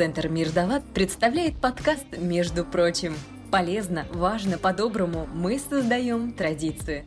Центр Мирдалат представляет подкаст «Между прочим». Полезно, важно, по-доброму мы создаем традицию.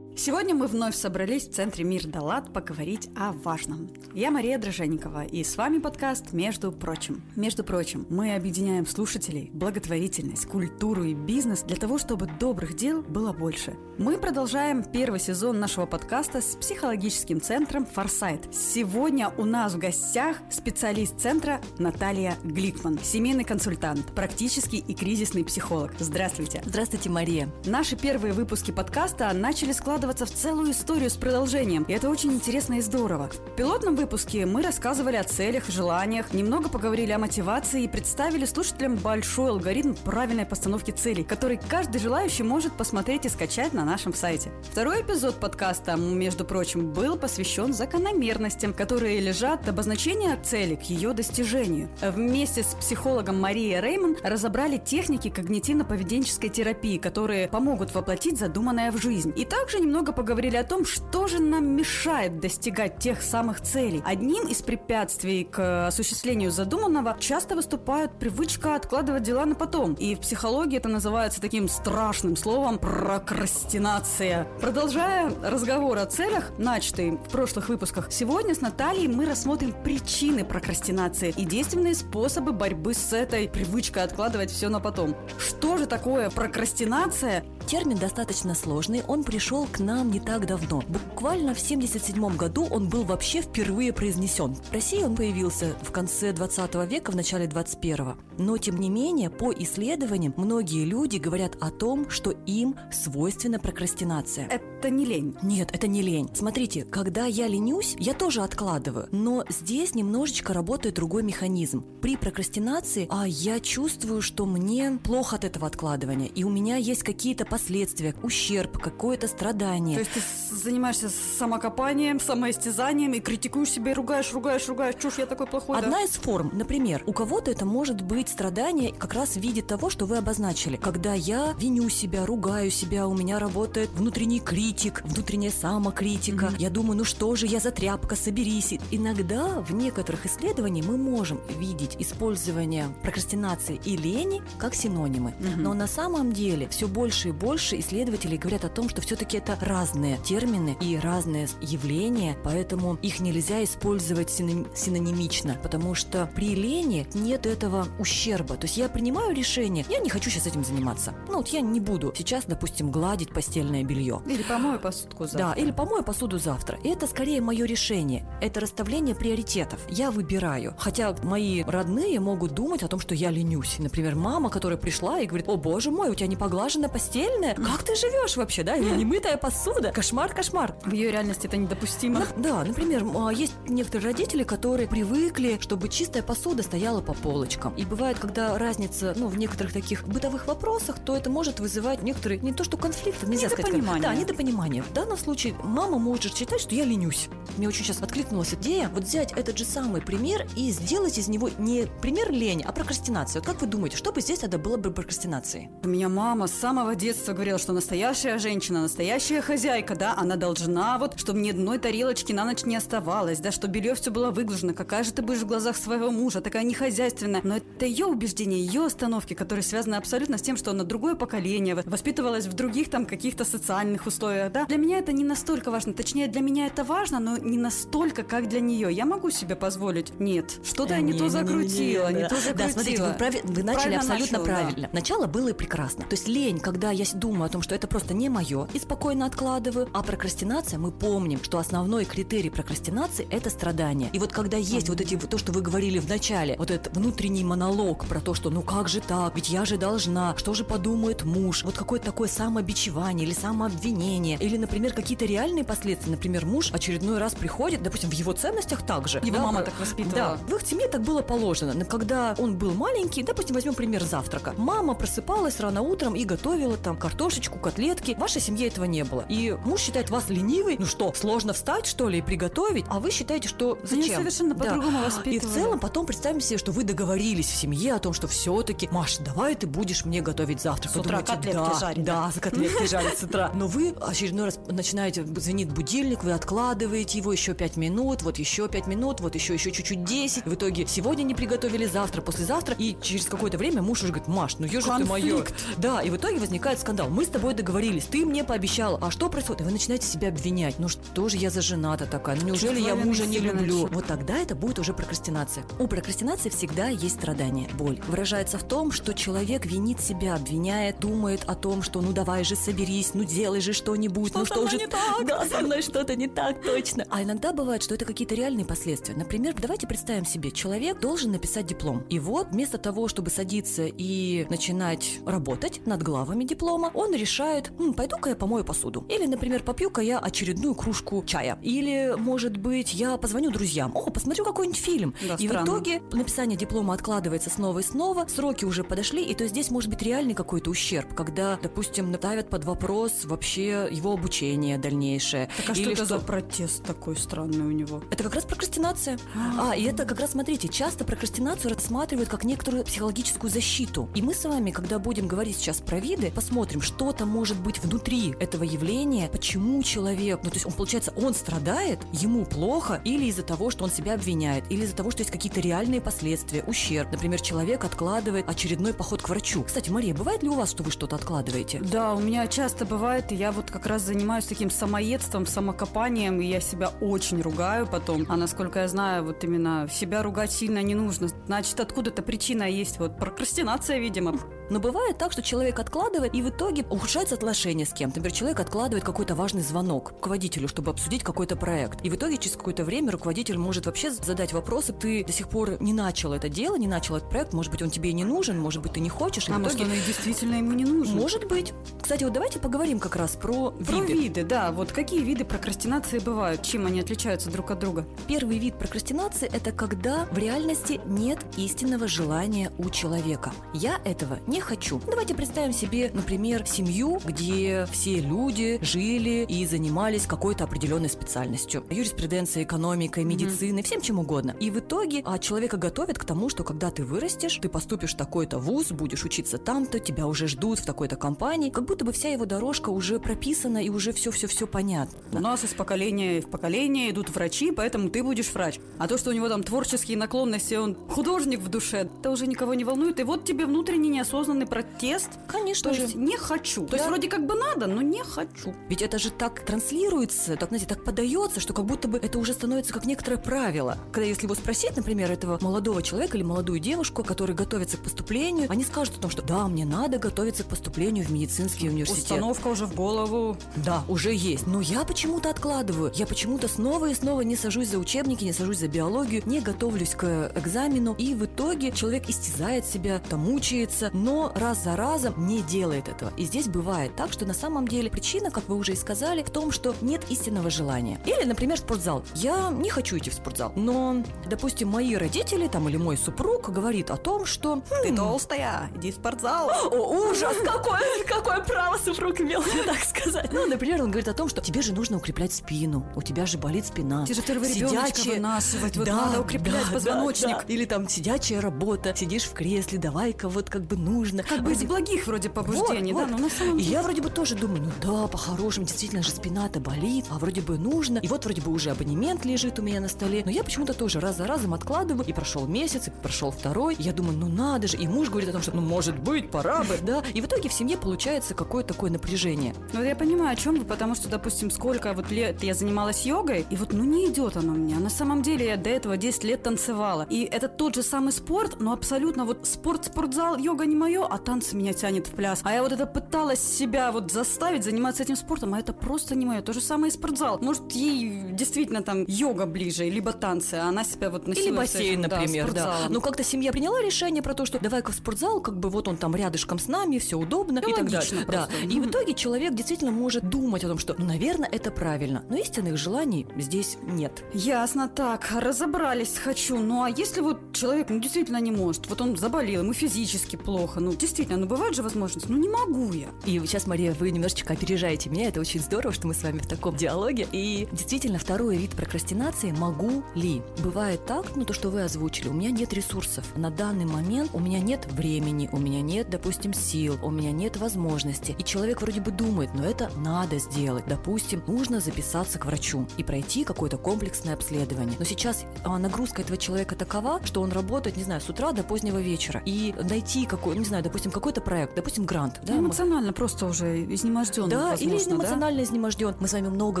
Сегодня мы вновь собрались в Центре Мир Далат поговорить о важном. Я Мария Дроженикова, и с вами подкаст «Между прочим». Между прочим, мы объединяем слушателей, благотворительность, культуру и бизнес для того, чтобы добрых дел было больше. Мы продолжаем первый сезон нашего подкаста с психологическим центром «Форсайт». Сегодня у нас в гостях специалист центра Наталья Гликман, семейный консультант, практический и кризисный психолог. Здравствуйте. Здравствуйте, Мария. Наши первые выпуски подкаста начали складываться вписываться в целую историю с продолжением, и это очень интересно и здорово. В пилотном выпуске мы рассказывали о целях, желаниях, немного поговорили о мотивации и представили слушателям большой алгоритм правильной постановки целей, который каждый желающий может посмотреть и скачать на нашем сайте. Второй эпизод подкаста, между прочим, был посвящен закономерностям, которые лежат от обозначения цели к ее достижению. Вместе с психологом Марией Реймон разобрали техники когнитивно-поведенческой терапии, которые помогут воплотить задуманное в жизнь. И также немного немного поговорили о том, что же нам мешает достигать тех самых целей. Одним из препятствий к осуществлению задуманного часто выступает привычка откладывать дела на потом. И в психологии это называется таким страшным словом прокрастинация. Продолжая разговор о целях, начатый в прошлых выпусках, сегодня с Натальей мы рассмотрим причины прокрастинации и действенные способы борьбы с этой привычкой откладывать все на потом. Что же такое прокрастинация Термин достаточно сложный, он пришел к нам не так давно. Буквально в 1977 году он был вообще впервые произнесен. В России он появился в конце 20 века, в начале 21 Но, тем не менее, по исследованиям, многие люди говорят о том, что им свойственна прокрастинация. Это не лень. Нет, это не лень. Смотрите, когда я ленюсь, я тоже откладываю. Но здесь немножечко работает другой механизм. При прокрастинации а я чувствую, что мне плохо от этого откладывания. И у меня есть какие-то последствия, ущерб, какое-то страдание. То есть ты занимаешься самокопанием, самоистязанием и критикуешь себя и ругаешь, ругаешь, ругаешь, чушь я такой плохой. Одна да? из форм, например, у кого-то это может быть страдание как раз в виде того, что вы обозначили. Когда я виню себя, ругаю себя, у меня работает внутренний критик, внутренняя самокритика. Mm-hmm. Я думаю, ну что же я за тряпка, соберись. Иногда в некоторых исследованиях мы можем видеть использование прокрастинации и лени как синонимы. Mm-hmm. Но на самом деле все больше и больше исследователей говорят о том, что все-таки это разные термины и разные явления, поэтому их нельзя использовать синонимично, потому что при лени нет этого ущерба. То есть я принимаю решение, я не хочу сейчас этим заниматься. Ну вот я не буду сейчас, допустим, гладить постельное белье. Или помою посудку завтра. Да, или помою посуду завтра. И это скорее мое решение. Это расставление приоритетов. Я выбираю. Хотя мои родные могут думать о том, что я ленюсь. Например, мама, которая пришла и говорит, о боже мой, у тебя не поглажена постель, отдельное. Как ты живешь вообще, да? Или немытая посуда? Кошмар, кошмар. В ее реальности это недопустимо. Да, например, а, есть некоторые родители, которые привыкли, чтобы чистая посуда стояла по полочкам. И бывает, когда разница, ну, в некоторых таких бытовых вопросах, то это может вызывать некоторые, не то что конфликты, нельзя сказать. Да, недопонимание. В данном случае мама может считать, что я ленюсь. Мне очень сейчас откликнулась идея вот взять этот же самый пример и сделать из него не пример лень, а прокрастинацию. Вот как вы думаете, что бы здесь тогда было бы прокрастинацией? У меня мама с самого детства детства говорила, что настоящая женщина, настоящая хозяйка, да, она должна вот, чтобы ни одной тарелочки на ночь не оставалось, да, что белье все было выглажено. Какая же ты будешь в глазах своего мужа, такая нехозяйственная. Но это ее убеждения, ее остановки, которые связаны абсолютно с тем, что она другое поколение, воспитывалась в других там каких-то социальных условиях, да. Для меня это не настолько важно, точнее, для меня это важно, но не настолько, как для нее. Я могу себе позволить? Нет. Что-то я не, то закрутила, не, то закрутила. Да, смотрите, вы, прав... вы начали абсолютно правильно. Начало было и прекрасно. То есть лень, когда я я думаю о том, что это просто не мое, и спокойно откладываю. А прокрастинация, мы помним, что основной критерий прокрастинации – это страдание. И вот когда есть вот эти, то, что вы говорили в начале, вот этот внутренний монолог про то, что ну как же так, ведь я же должна, что же подумает муж, вот какое-то такое самобичевание или самообвинение, или, например, какие-то реальные последствия. Например, муж очередной раз приходит, допустим, в его ценностях также. Его да, мама так воспитывала. Да, в их семье так было положено. Но когда он был маленький, допустим, возьмем пример завтрака. Мама просыпалась рано утром и готовила там картошечку, котлетки. В вашей семье этого не было. И муж считает вас ленивой. Ну что, сложно встать, что ли, и приготовить? А вы считаете, что зачем? Они совершенно по-другому да. воспитывали. И в целом потом представим себе, что вы договорились в семье о том, что все-таки, Маша, давай ты будешь мне готовить завтрак. С утра Подумайте, котлетки да, жарить. Да, за котлетки жарить с утра. Но вы очередной раз начинаете, звенит будильник, вы откладываете его еще 5 минут, вот еще 5 минут, вот еще, еще чуть-чуть 10. В итоге сегодня не приготовили, завтра, послезавтра. И через какое-то время муж уже говорит, Маш, ну ешь ты мое. Да, и в итоге возникает скандал. Мы с тобой договорились, ты мне пообещала. А что происходит? И вы начинаете себя обвинять. Ну что же я за жена-то такая? Ну неужели я мужа не люблю? Вот тогда это будет уже прокрастинация. У прокрастинации всегда есть страдание, боль. Выражается в том, что человек винит себя, обвиняет, думает о том, что ну давай же соберись, ну делай же что-нибудь, ну что же... не так? Да, со мной что-то не так, точно. А иногда бывает, что это какие-то реальные последствия. Например, давайте представим себе, человек должен написать диплом. И вот вместо того, чтобы садиться и начинать работать над главами диплома, он решает, пойду-ка я помою посуду. Или, например, попью-ка я очередную кружку чая. Или, может быть, я позвоню друзьям. О, посмотрю какой-нибудь фильм. Да, и странно. в итоге написание диплома откладывается снова и снова, сроки уже подошли, и то здесь может быть реальный какой-то ущерб, когда, допустим, ставят под вопрос вообще его обучение дальнейшее. Так а что Или это за протест такой странный у него? это как раз прокрастинация. А, и это как раз, смотрите, часто прокрастинацию рассматривают как некоторую психологическую защиту. И мы с вами, когда будем говорить сейчас про виды, посмотрим, что там может быть внутри этого явления, почему человек, ну то есть он, получается, он страдает, ему плохо, или из-за того, что он себя обвиняет, или из-за того, что есть какие-то реальные последствия, ущерб. Например, человек откладывает очередной поход к врачу. Кстати, Мария, бывает ли у вас, что вы что-то откладываете? Да, у меня часто бывает, и я вот как раз занимаюсь таким самоедством, самокопанием, и я себя очень ругаю потом. А насколько я знаю, вот именно себя ругать сильно не нужно. Значит, откуда-то причина есть. Вот прокрастинация, видимо. Но бывает так, что человек откладывает, и в итоге ухудшаются отношения с кем-то. Например, человек откладывает какой-то важный звонок руководителю, чтобы обсудить какой-то проект. И в итоге через какое-то время руководитель может вообще задать вопросы. Ты до сих пор не начал это дело, не начал этот проект. Может быть, он тебе и не нужен, может быть, ты не хочешь. А может, он и действительно ему не нужен? Может быть. Кстати, вот давайте поговорим как раз про, Про виды. виды, да. Вот какие виды прокрастинации бывают? Чем они отличаются друг от друга? Первый вид прокрастинации – это когда в реальности нет истинного желания у человека. Я этого не хочу. Давайте представим себе, например, семью, где все люди жили и занимались какой-то определенной специальностью. Юриспруденцией, экономикой, медициной, всем чем угодно. И в итоге а, человека готовят к тому, что когда ты вырастешь, ты поступишь в такой-то вуз, будешь учиться там-то, тебя уже ждут в такой-то компании. Как будто бы вся его дорожка уже прописана и уже все-все-все понятно. У нас из поколения в поколение идут врачи, поэтому ты будешь врач. А то, что у него там творческие наклонности, он художник в душе, это уже никого не волнует. И вот тебе внутренний неосознанный протест. Конечно То же. есть не хочу. То Да. есть вроде как бы надо, но не хочу. Ведь это же так транслируется, так, знаете, так подается, что как будто бы это уже становится как некоторое правило. Когда если его спросить, например, этого молодого человека или молодую девушку, которые готовятся к поступлению, они скажут о том, что да, мне надо готовиться к поступлению в медицинский университет. Установка уже в голову. Да, уже есть. Но я почему-то откладываю. Я почему-то снова и снова не сажусь за учебники, не сажусь за биологию, не готовлюсь к экзамену. И в итоге человек истязает себя, там мучается, но раз за разом не делает этого. И здесь бывает так, что на самом деле причина, как вы уже и сказали, в том, что нет истинного желания. Или, например, спортзал. Я не хочу идти в спортзал, но, допустим, мои родители там или мой супруг говорит о том, что Ты «Хм, толстая, иди в спортзал. о, ужас! Какое, какое право супруг имел, так сказать. Ну, например, он говорит о том, что тебе же нужно укреплять спину. У тебя же болит спина. Тебе же ребеночка Сидячая- вынашивать, вот Да, надо укреплять да, позвоночник. да, да. Или там сидячая работа, сидишь в кресле, давай-ка вот как бы нужно. Как бы из благих вроде побуждений, вот, да, вот. но на самом И деле... я вроде бы тоже думаю, ну да, по-хорошему, действительно же спина-то болит, а вроде бы нужно. И вот вроде бы уже абонемент лежит у меня на столе, но я почему-то тоже раз за разом откладываю, и прошел месяц, и прошел второй. И я думаю, ну надо же. И муж говорит о том, что ну может быть, пора бы, да. И в итоге в семье получается какое-то такое напряжение. Ну, я понимаю, о чем вы, потому что, допустим, сколько вот лет я занималась йогой, и вот, ну, не идет оно мне. А на самом деле я до этого 10 лет танцевала. И это тот же самый спорт, но абсолютно вот спорт, спортзал, йога не мое, а танцы меня тянет в пляс. А я вот это пыталась себя вот заставить заниматься этим спортом, а это просто не мое. То же самое и спортзал. Может, ей действительно там йога ближе, либо танцы, а она себя вот Или насилует с бассейн, этим, да, например, да. спортзалом. Ну, как-то семья приняла решение про то, что давай-ка в спортзал, как бы вот он там рядышком с нами, все удобно Ну, и так далее. Да. И в итоге человек действительно может думать о том, что, ну, наверное, это правильно. Но истинных желаний здесь нет. Ясно, так, разобрались хочу. Ну а если вот человек ну, действительно не может, вот он заболел, ему физически плохо, Ну, действительно, ну бывает же возможность, ну не могу я. И сейчас, Мария, вы немножечко опережаете меня, это очень здорово, что мы с вами в таком диалоге. И действительно, второй вид прокрастинации – могу ли? Бывает так, ну то, что вы озвучили, у меня нет ресурсов. На данный момент у меня нет времени, у меня нет, допустим, сил, у меня нет возможности. И человек вроде бы думает, но это надо сделать. Допустим, нужно записаться к врачу и пройти какое-то комплексное обследование. Но сейчас а, нагрузка этого человека такова, что он работает, не знаю, с утра до позднего вечера. И найти какой, не знаю, допустим, какой-то проект, допустим, грант. Да, эмоционально просто уже изнеможден. Да, возможно, или эмоционально да? изнеможден. Мы с вами много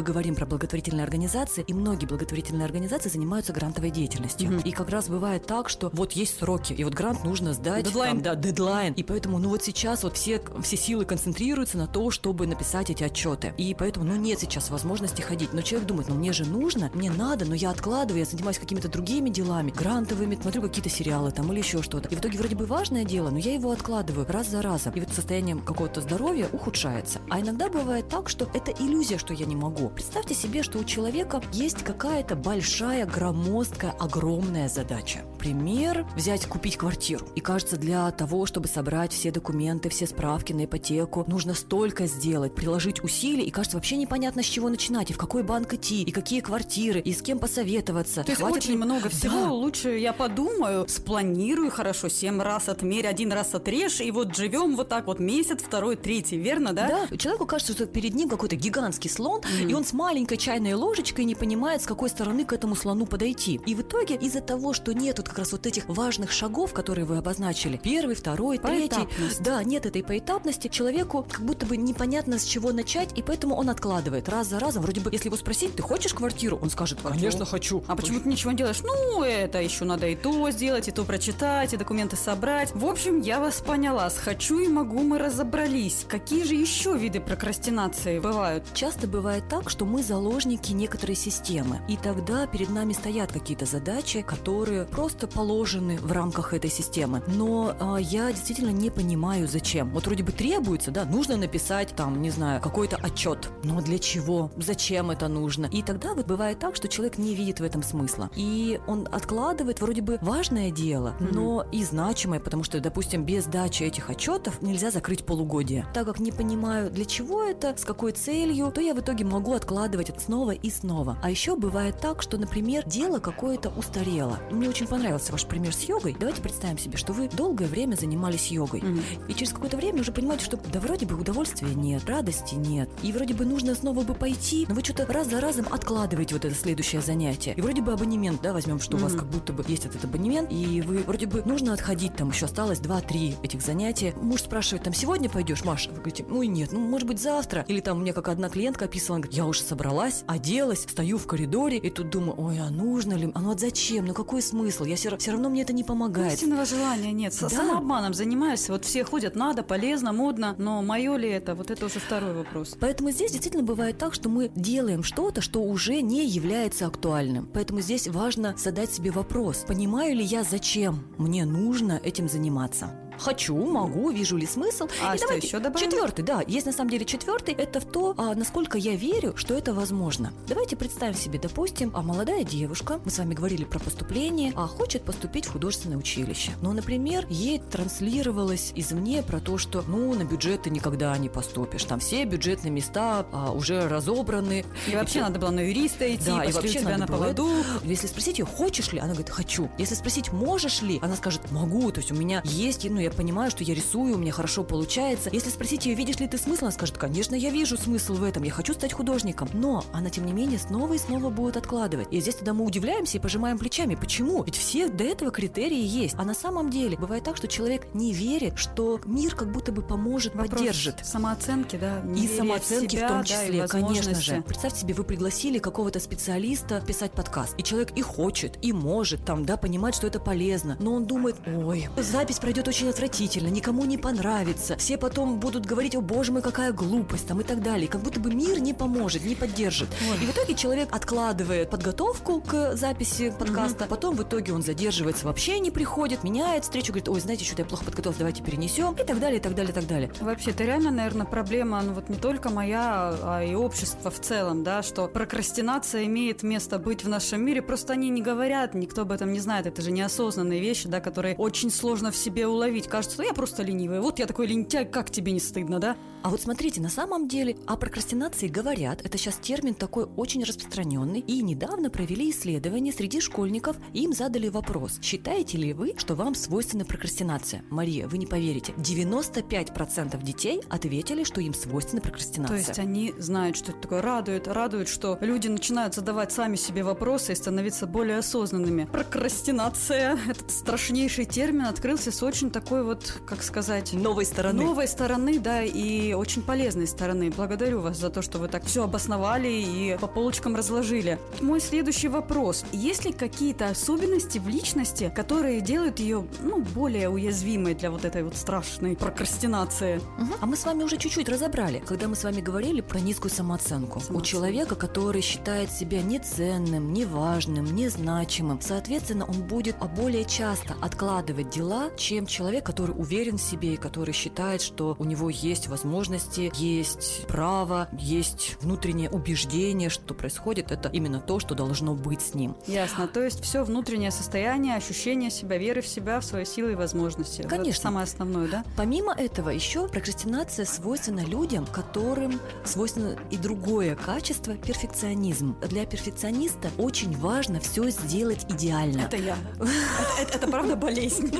говорим про благотворительные организации, и многие благотворительные организации занимаются грантовой деятельностью. Mm-hmm. И как раз бывает так, что вот есть сроки, и вот грант нужно сдать. Дедлайн. Там, да, дедлайн. И поэтому, ну вот сейчас вот все, все силы концентрируются на то, чтобы написать эти отчеты. И поэтому, ну нет сейчас возможности ходить. Но человек думает, ну мне же нужно, мне надо, но я откладываю, я занимаюсь какими-то другими делами, грантовыми, смотрю какие-то сериалы там или еще что-то. И в итоге вроде бы важное дело, но я его откладываю раз за разом. И вот состояние какого-то здоровья ухудшается. А иногда бывает так, что это иллюзия, что я не могу. Представьте себе, что у человека есть какая-то большая, громоздкая, огромная задача. Пример – взять, купить квартиру. И кажется, для того, чтобы собрать все документы, все справки на ипотеку, нужно столько сделать, приложить усилий, и кажется, вообще непонятно, с чего начинать, и в какой банк идти, и какие квартиры, и с кем посоветоваться. То есть Хватит очень ли... много всего. Да. Лучше я подумаю, спланирую хорошо, семь раз отмерь, один раз отрежь, и вот живем вот так вот месяц, второй, третий, верно, да? Да. Человеку кажется, что перед ним какой-то гигантский слон, mm. и он с маленькой чайной ложечкой не понимает, с какой стороны к этому слону подойти. И в итоге из-за того, что нет вот как раз вот этих важных шагов, которые вы обозначили, первый, второй, третий, да, нет этой поэтапности, человеку как будто бы непонятно с чего начать, и поэтому он откладывает раз за разом. Вроде бы, если его спросить, ты хочешь квартиру? Он скажет, конечно, хочу. А почему ты ничего не делаешь? Ну, это еще надо и то сделать, и то прочитать, и документы собрать. В общем, я вас поняла. С хочу и могу мы разобрались. Какие же еще виды прокрастинации бывают? Часто бывает так, что мы заложники некоторой системы. И тогда перед нами стоят какие-то задачи, которые просто положены в рамках этой системы. Но а, я действительно не понимаю, зачем. Вот вроде бы требуется, да, нужно написать там, не знаю, какой-то отчет. Но для чего? Зачем это нужно? И тогда вот бывает так, что человек не видит в этом смысла. И он откладывает вроде бы важное дело, mm-hmm. но и значимое, потому что, допустим, без дачи этих отчетов нельзя закрыть полугодие. Так как не понимаю, для чего это, с какой целью, то я в итоге могу откладывать это снова и снова. А еще бывает так, что, например, дело какое-то устарело. Мне очень понравился ваш пример с йогой. Давайте представим себе, что вы долгое время занимались йогой. Mm-hmm. И через какое-то время уже понимаете, что да вроде бы удовольствия нет, радости нет. И вроде бы нужно снова бы пойти, но вы что-то раз за разом откладываете вот это следующее занятие. И вроде бы абонемент, да, возьмем, что mm-hmm. у вас как будто бы есть этот абонемент, и вы вроде бы нужно отходить, там еще осталось 2-3 этих занятия. Муж спрашивает, там, сегодня пойдешь, Маша? Вы говорите, ну и нет, ну, может быть, завтра. Или там мне как одна клиентка описывала, говорит, я уже собралась, оделась, стою в коридоре, и тут думаю, ой, а нужно ли? А ну вот зачем? Ну какой смысл? Я все, все равно мне это не помогает. Истинного желания нет. Да. Самообманом занимаюсь. Вот все ходят, надо, полезно, модно, но мое ли это? Вот это уже второй вопрос. Поэтому здесь действительно бывает так, что мы делаем что-то, что уже не является актуальным. Поэтому здесь важно задать себе вопрос, понимаю ли я, зачем мне нужно этим заниматься хочу, могу, вижу ли смысл. А и что давайте, еще добавим? Четвертый, да. Есть на самом деле четвертый. Это в то, а, насколько я верю, что это возможно. Давайте представим себе, допустим, а молодая девушка, мы с вами говорили про поступление, а хочет поступить в художественное училище. Но, например, ей транслировалось извне про то, что, ну, на бюджет ты никогда не поступишь. Там все бюджетные места а, уже разобраны. И вообще и, надо было на юриста идти, да, и вообще тебя на поводу. Если спросить ее, хочешь ли, она говорит, хочу. Если спросить, можешь ли, она скажет, могу. То есть у меня есть, ну, я понимаю, что я рисую, у меня хорошо получается. Если спросить ее, видишь ли ты смысл, она скажет, конечно, я вижу смысл в этом, я хочу стать художником. Но она, тем не менее, снова и снова будет откладывать. И здесь тогда мы удивляемся и пожимаем плечами. Почему? Ведь все до этого критерии есть. А на самом деле бывает так, что человек не верит, что мир как будто бы поможет, Вопрос поддержит. Самооценки, да. И самооценки в, себя, в том числе, да, конечно же. Представьте себе, вы пригласили какого-то специалиста писать подкаст. И человек и хочет, и может там, да, понимать, что это полезно. Но он думает, ой, запись пройдет очень отвратительно никому не понравится. Все потом будут говорить, о боже мой, какая глупость, там и так далее. Как будто бы мир не поможет, не поддержит. Ой. И в итоге человек откладывает подготовку к записи подкаста, угу. потом в итоге он задерживается, вообще не приходит, меняет встречу, говорит, ой, знаете, что-то я плохо подготовился, давайте перенесем, и так далее, и так далее, и так далее. Вообще, это реально, наверное, проблема, ну вот не только моя, а и общества в целом, да, что прокрастинация имеет место быть в нашем мире, просто они не говорят, никто об этом не знает, это же неосознанные вещи, да, которые очень сложно в себе уловить ведь кажется, ну я просто ленивая. Вот я такой лентяй, как тебе не стыдно, да? А вот смотрите, на самом деле о прокрастинации говорят, это сейчас термин такой очень распространенный, и недавно провели исследование среди школьников, им задали вопрос, считаете ли вы, что вам свойственна прокрастинация? Мария, вы не поверите, 95% детей ответили, что им свойственна прокрастинация. То есть они знают, что это такое, радует, радует, что люди начинают задавать сами себе вопросы и становиться более осознанными. Прокрастинация, этот страшнейший термин, открылся с очень такой вот, как сказать... Новой стороны. Новой стороны, да, и очень полезной стороны. Благодарю вас за то, что вы так все обосновали и по полочкам разложили. Мой следующий вопрос. Есть ли какие-то особенности в личности, которые делают ее ну, более уязвимой для вот этой вот страшной прокрастинации? Угу. А мы с вами уже чуть-чуть разобрали, когда мы с вами говорили про низкую самооценку. самооценку. У человека, который считает себя неценным, неважным, незначимым, соответственно, он будет более часто откладывать дела, чем человек, который уверен в себе и который считает, что у него есть возможности, есть право, есть внутреннее убеждение, что происходит, это именно то, что должно быть с ним. Ясно. То есть все внутреннее состояние, ощущение себя, веры в себя, в свои силы и возможности. Конечно. Это самое основное, да? Помимо этого, еще прокрастинация свойственна людям, которым свойственно и другое качество – перфекционизм. Для перфекциониста очень важно все сделать идеально. Это я. Это, это правда болезнь.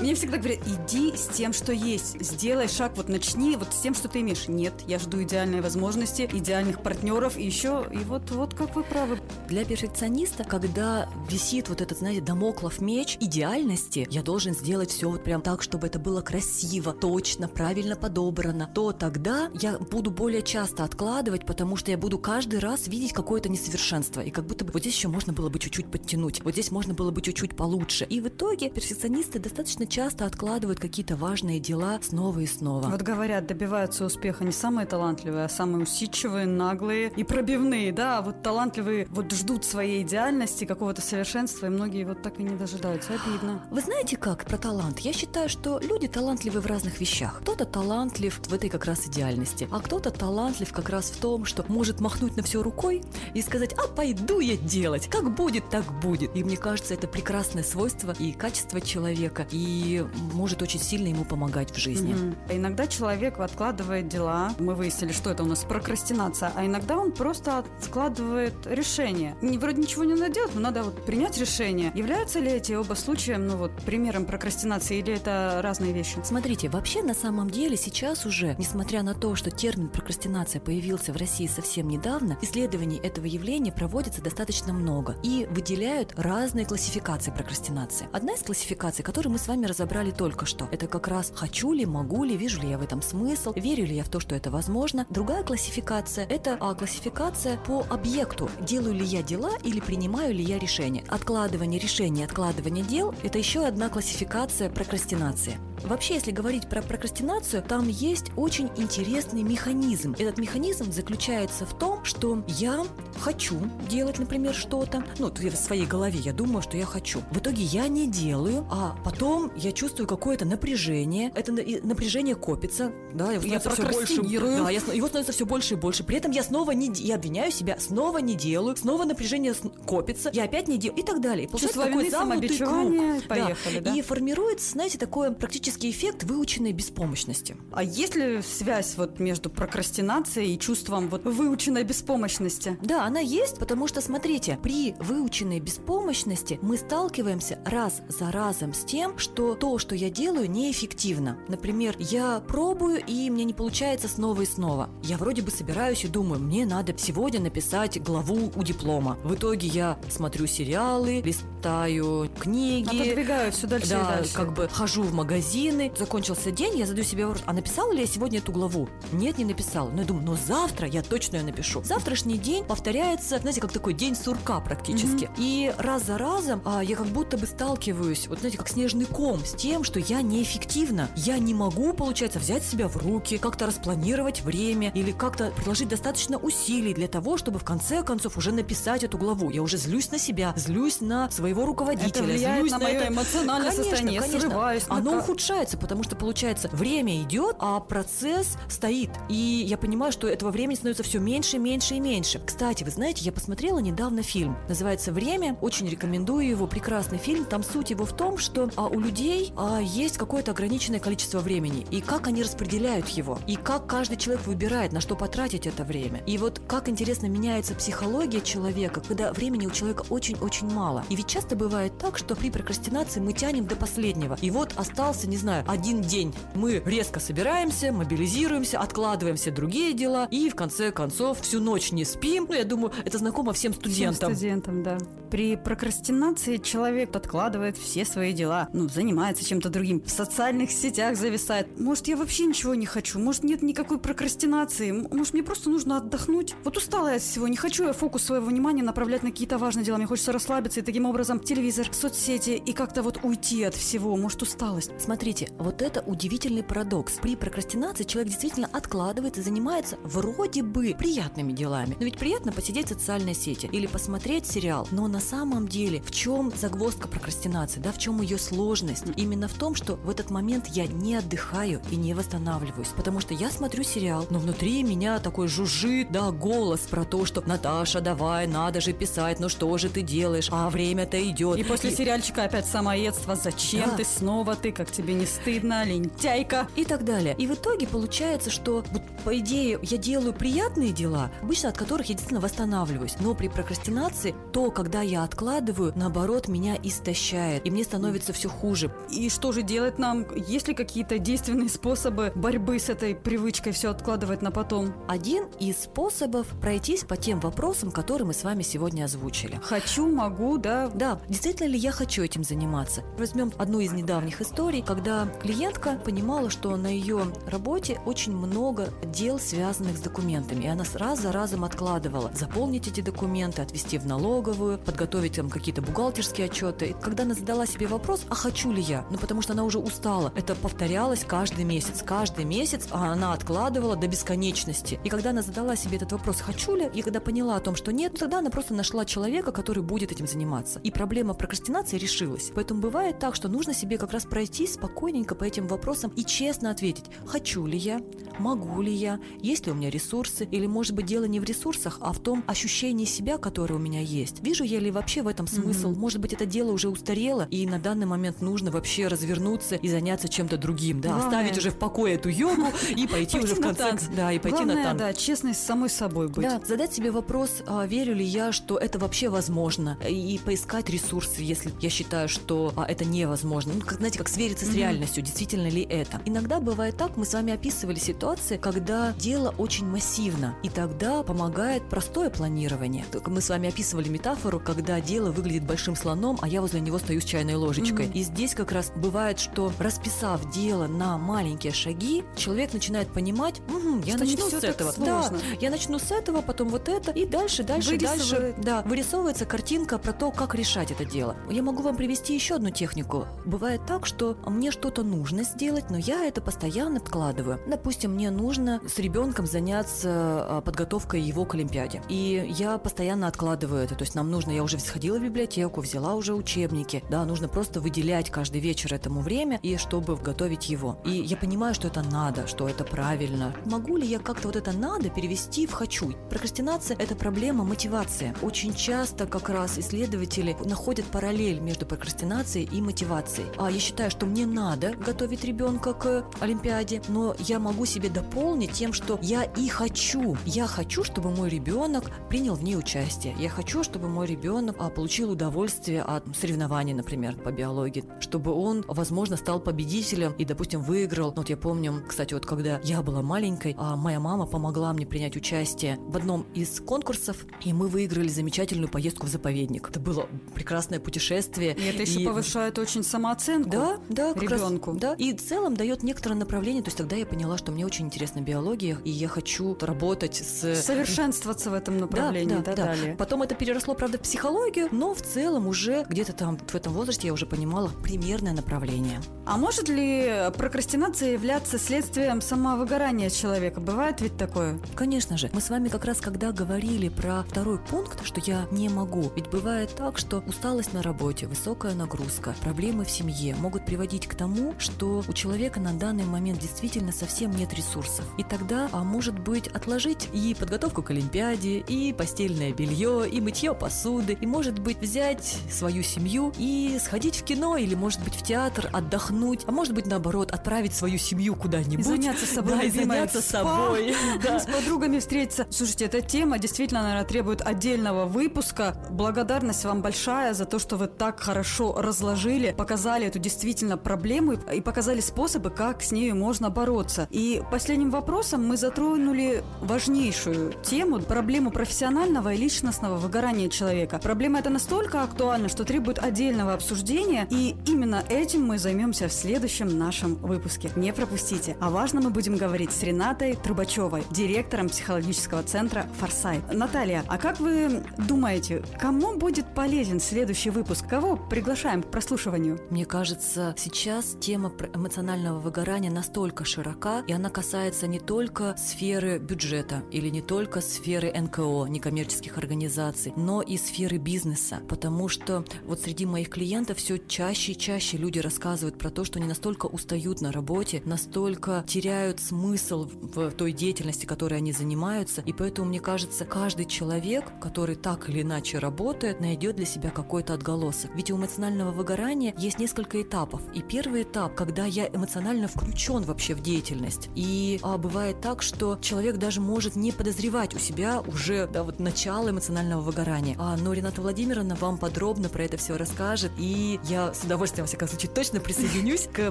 Мне всегда говорят, иди с тем, что есть. Сделай шаг, вот начни вот с тем, что ты имеешь. Нет, я жду идеальной возможности, идеальных партнеров и еще, и вот, вот как вы правы. Для перфекциониста, когда висит вот этот, знаете, домоклов меч идеальности, я должен сделать все вот прям так, чтобы это было красиво, точно, правильно подобрано, то тогда я буду более часто откладывать, потому что я буду каждый раз видеть какое-то несовершенство. И как будто бы вот здесь еще можно было бы чуть-чуть подтянуть, вот здесь можно было бы чуть-чуть получше. И в итоге перфекционисты достаточно часто откладывают какие-то важные дела снова и снова. Вот говорят, добиваются добиваются успеха не самые талантливые, а самые усидчивые, наглые и пробивные, да, а вот талантливые вот ждут своей идеальности, какого-то совершенства, и многие вот так и не дожидаются. Обидно. Вы знаете как про талант? Я считаю, что люди талантливы в разных вещах. Кто-то талантлив в этой как раз идеальности, а кто-то талантлив как раз в том, что может махнуть на все рукой и сказать, а пойду я делать, как будет, так будет. И мне кажется, это прекрасное свойство и качество человека, и может очень сильно ему помогать в жизни. Mm-hmm. Иногда человек откладывает откладывает дела. Мы выяснили, что это у нас прокрастинация. А иногда он просто откладывает решение. Не, вроде ничего не надо делать, но надо вот принять решение. Являются ли эти оба случая, ну вот, примером прокрастинации или это разные вещи? Смотрите, вообще на самом деле сейчас уже, несмотря на то, что термин прокрастинация появился в России совсем недавно, исследований этого явления проводится достаточно много и выделяют разные классификации прокрастинации. Одна из классификаций, которую мы с вами разобрали только что, это как раз хочу ли, могу ли, вижу ли я в этом смысл, верю ли я в то, что это возможно. Другая классификация – это а, классификация по объекту. Делаю ли я дела или принимаю ли я решения. Откладывание решений, откладывание дел – это еще одна классификация прокрастинации. Вообще, если говорить про прокрастинацию, там есть очень интересный механизм. Этот механизм заключается в том, что я хочу делать, например, что-то. Ну, в своей голове я думаю, что я хочу. В итоге я не делаю, а потом я чувствую какое-то напряжение. Это напряжение копится, да, я больше, да, я, его становится все больше и больше. При этом я снова не, я обвиняю себя, снова не делаю, снова напряжение копится, я опять не делаю и так далее. Получается такой замкнутый круг. Поехали, да. да. И формируется, знаете, такое практически эффект выученной беспомощности. А есть ли связь вот между прокрастинацией и чувством вот выученной беспомощности? Да, она есть, потому что, смотрите, при выученной беспомощности мы сталкиваемся раз за разом с тем, что то, что я делаю, неэффективно. Например, я пробую и мне не получается снова и снова. Я вроде бы собираюсь и думаю, мне надо сегодня написать главу у диплома. В итоге я смотрю сериалы, листаю книги. Отодвигаю все дальше да, и дальше. как бы хожу в магазины. Закончился день, я задаю себе вопрос, а написал ли я сегодня эту главу? Нет, не написал. Но я думаю, но завтра я точно ее напишу. Завтрашний день повторяется, знаете, как такой день сурка практически. Mm-hmm. И раз за разом а, я как будто бы сталкиваюсь, вот знаете, как снежный ком, с тем, что я неэффективна. Я не могу, получается, взять себя в руки, как-то распланировать время или как-то приложить достаточно усилий для того, чтобы в конце концов уже написать эту главу. Я уже злюсь на себя, злюсь на своего руководителя, это влияет злюсь на, на мое это. эмоциональное конечно, состояние. Конечно. Срываюсь. Оно ухудшает завершается, потому что, получается, время идет, а процесс стоит. И я понимаю, что этого времени становится все меньше, меньше и меньше. Кстати, вы знаете, я посмотрела недавно фильм. Называется «Время». Очень рекомендую его. Прекрасный фильм. Там суть его в том, что а, у людей а, есть какое-то ограниченное количество времени. И как они распределяют его. И как каждый человек выбирает, на что потратить это время. И вот как интересно меняется психология человека, когда времени у человека очень-очень мало. И ведь часто бывает так, что при прокрастинации мы тянем до последнего. И вот остался, не знаю, один день. Мы резко собираемся, мобилизируемся, откладываем все другие дела и в конце концов всю ночь не спим. Ну, я думаю, это знакомо всем студентам. Всем студентам, да. При прокрастинации человек откладывает все свои дела, ну, занимается чем-то другим, в социальных сетях зависает. Может, я вообще ничего не хочу, может, нет никакой прокрастинации, может, мне просто нужно отдохнуть. Вот устала я от всего, не хочу я фокус своего внимания направлять на какие-то важные дела, мне хочется расслабиться и таким образом телевизор, соцсети и как-то вот уйти от всего, может, усталость. Смотрите, вот это удивительный парадокс. При прокрастинации человек действительно откладывает и занимается вроде бы приятными делами. Но ведь приятно посидеть в социальной сети или посмотреть сериал. Но на самом деле в чем загвоздка прокрастинации, да, в чем ее сложность? Именно в том, что в этот момент я не отдыхаю и не восстанавливаюсь. Потому что я смотрю сериал, но внутри меня такой жужжит, да, голос про то, что Наташа, давай, надо же писать, ну что же ты делаешь, а время-то идет. И после сериальчика опять самоедство, зачем Да. ты снова ты, как тебе не стыдно, лентяйка. и так далее. И в итоге получается, что вот, по идее я делаю приятные дела, обычно от которых я действительно восстанавливаюсь. Но при прокрастинации то, когда я откладываю, наоборот, меня истощает. И мне становится все хуже. И что же делать нам? Есть ли какие-то действенные способы борьбы с этой привычкой все откладывать на потом? Один из способов пройтись по тем вопросам, которые мы с вами сегодня озвучили. Хочу, могу, да. Да, действительно ли я хочу этим заниматься? Возьмем одну из недавних историй, когда клиентка понимала, что на ее работе очень много дел, связанных с документами, и она раз за разом откладывала заполнить эти документы, отвести в налоговую, подготовить там какие-то бухгалтерские отчеты. И когда она задала себе вопрос, а хочу ли я? Ну, потому что она уже устала. Это повторялось каждый месяц. Каждый месяц а она откладывала до бесконечности. И когда она задала себе этот вопрос, хочу ли, и когда поняла о том, что нет, тогда она просто нашла человека, который будет этим заниматься. И проблема прокрастинации решилась. Поэтому бывает так, что нужно себе как раз пройти спокойненько по этим вопросам и честно ответить, хочу ли я, могу ли я, есть ли у меня ресурсы, или может быть дело не в ресурсах, а в том ощущении себя, которое у меня есть. Вижу я ли вообще в этом смысл? Может быть это дело уже устарело, и на данный момент нужно вообще развернуться и заняться чем-то другим, да, Главное- оставить уже в покое эту йогу и пойти уже в конце, да, и пойти на танцы. да, честность с самой собой быть. Да, задать себе вопрос, а, верю ли я, что это вообще возможно, и поискать ресурсы, если я считаю, что а, это невозможно. Ну, как, знаете, как свериться с. Реальностью, действительно ли это. Иногда бывает так, мы с вами описывали ситуации, когда дело очень массивно, и тогда помогает простое планирование. Только мы с вами описывали метафору, когда дело выглядит большим слоном, а я возле него стою с чайной ложечкой. Мгм. И здесь как раз бывает, что расписав дело на маленькие шаги, человек начинает понимать, «Мгм, я Что начну с этого. Да, я начну с этого, потом вот это, и дальше, дальше, дальше. Да, вырисовывается картинка про то, как решать это дело. Я могу вам привести еще одну технику. Бывает так, что мне что-то нужно сделать, но я это постоянно откладываю. Допустим, мне нужно с ребенком заняться а, подготовкой его к Олимпиаде. И я постоянно откладываю это. То есть нам нужно, я уже сходила в библиотеку, взяла уже учебники. Да, нужно просто выделять каждый вечер этому время, и чтобы готовить его. И я понимаю, что это надо, что это правильно. Могу ли я как-то вот это надо перевести в хочу? Прокрастинация – это проблема мотивации. Очень часто как раз исследователи находят параллель между прокрастинацией и мотивацией. А я считаю, что мне надо готовить ребенка к Олимпиаде, но я могу себе дополнить тем, что я и хочу. Я хочу, чтобы мой ребенок принял в ней участие. Я хочу, чтобы мой ребенок а, получил удовольствие от соревнований, например, по биологии. Чтобы он, возможно, стал победителем и, допустим, выиграл. Вот я помню, кстати, вот когда я была маленькой, а моя мама помогла мне принять участие в одном из конкурсов, и мы выиграли замечательную поездку в заповедник. Это было прекрасное путешествие. И это еще И- повышает очень самооценку. да, да, как раз, ребенку. да. И в целом дает некоторое направление. То есть тогда я поняла, что мне очень очень интересна биология, и я хочу работать с... Совершенствоваться в этом направлении, да, да, да, далее. Потом это переросло, правда, в психологию, но в целом уже где-то там в этом возрасте я уже понимала примерное направление. А может ли прокрастинация являться следствием самовыгорания человека? Бывает ведь такое? Конечно же. Мы с вами как раз когда говорили про второй пункт, что я не могу. Ведь бывает так, что усталость на работе, высокая нагрузка, проблемы в семье могут приводить к тому, что у человека на данный момент действительно совсем нет ресурсов. И тогда, а может быть, отложить и подготовку к Олимпиаде, и постельное белье, и мытье посуды, и может быть взять свою семью и сходить в кино или может быть в театр, отдохнуть, а может быть наоборот отправить свою семью куда-нибудь. И заняться собой, да, и заняться собой. Да. С подругами встретиться. Слушайте, эта тема действительно, наверное, требует отдельного выпуска. Благодарность вам большая за то, что вы так хорошо разложили, показали эту действительно проблему и показали способы, как с ней можно бороться. И последним вопросом мы затронули важнейшую тему, проблему профессионального и личностного выгорания человека. Проблема эта настолько актуальна, что требует отдельного обсуждения, и именно этим мы займемся в следующем нашем выпуске. Не пропустите. О важном мы будем говорить с Ренатой Трубачевой, директором психологического центра «Форсайт». Наталья, а как вы думаете, кому будет полезен следующий выпуск? Кого приглашаем к прослушиванию? Мне кажется, сейчас тема эмоционального выгорания настолько широка, и она касается не только сферы бюджета или не только сферы НКО, некоммерческих организаций, но и сферы бизнеса, потому что вот среди моих клиентов все чаще и чаще люди рассказывают про то, что они настолько устают на работе, настолько теряют смысл в той деятельности, которой они занимаются, и поэтому, мне кажется, каждый человек, который так или иначе работает, найдет для себя какой-то отголосок. Ведь у эмоционального выгорания есть несколько этапов. И первый этап, когда я эмоционально включен вообще в деятельность. И а, бывает так, что человек даже может не подозревать у себя уже да, вот начало эмоционального выгорания. А, но Рената Владимировна вам подробно про это все расскажет. И я с удовольствием, во всяком случае, точно присоединюсь к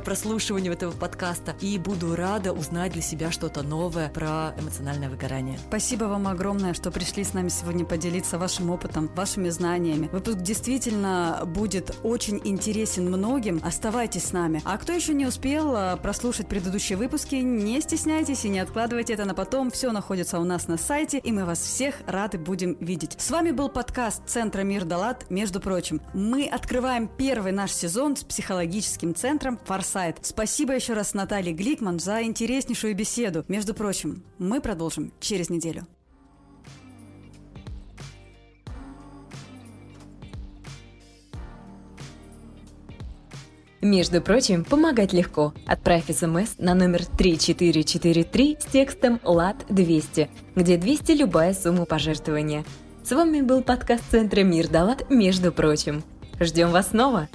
прослушиванию этого подкаста и буду рада узнать для себя что-то новое про эмоциональное выгорание. Спасибо вам огромное, что пришли с нами сегодня поделиться вашим опытом, вашими знаниями. Выпуск действительно будет очень интересен многим. Оставайтесь с нами. А кто еще не успел а, прослушать предыдущие выпуски, не стесняйтесь и не откладывайте это на потом. Все находится у нас на сайте, и мы вас всех рады будем видеть. С вами был подкаст Центра Мир Далат, между прочим. Мы открываем первый наш сезон с психологическим центром Форсайт. Спасибо еще раз Наталье Гликман за интереснейшую беседу. Между прочим, мы продолжим через неделю. Между прочим, помогать легко. Отправь смс на номер 3443 с текстом «ЛАД200», где 200 любая сумма пожертвования. С вами был подкаст Центра Мир Далат «Между прочим». Ждем вас снова!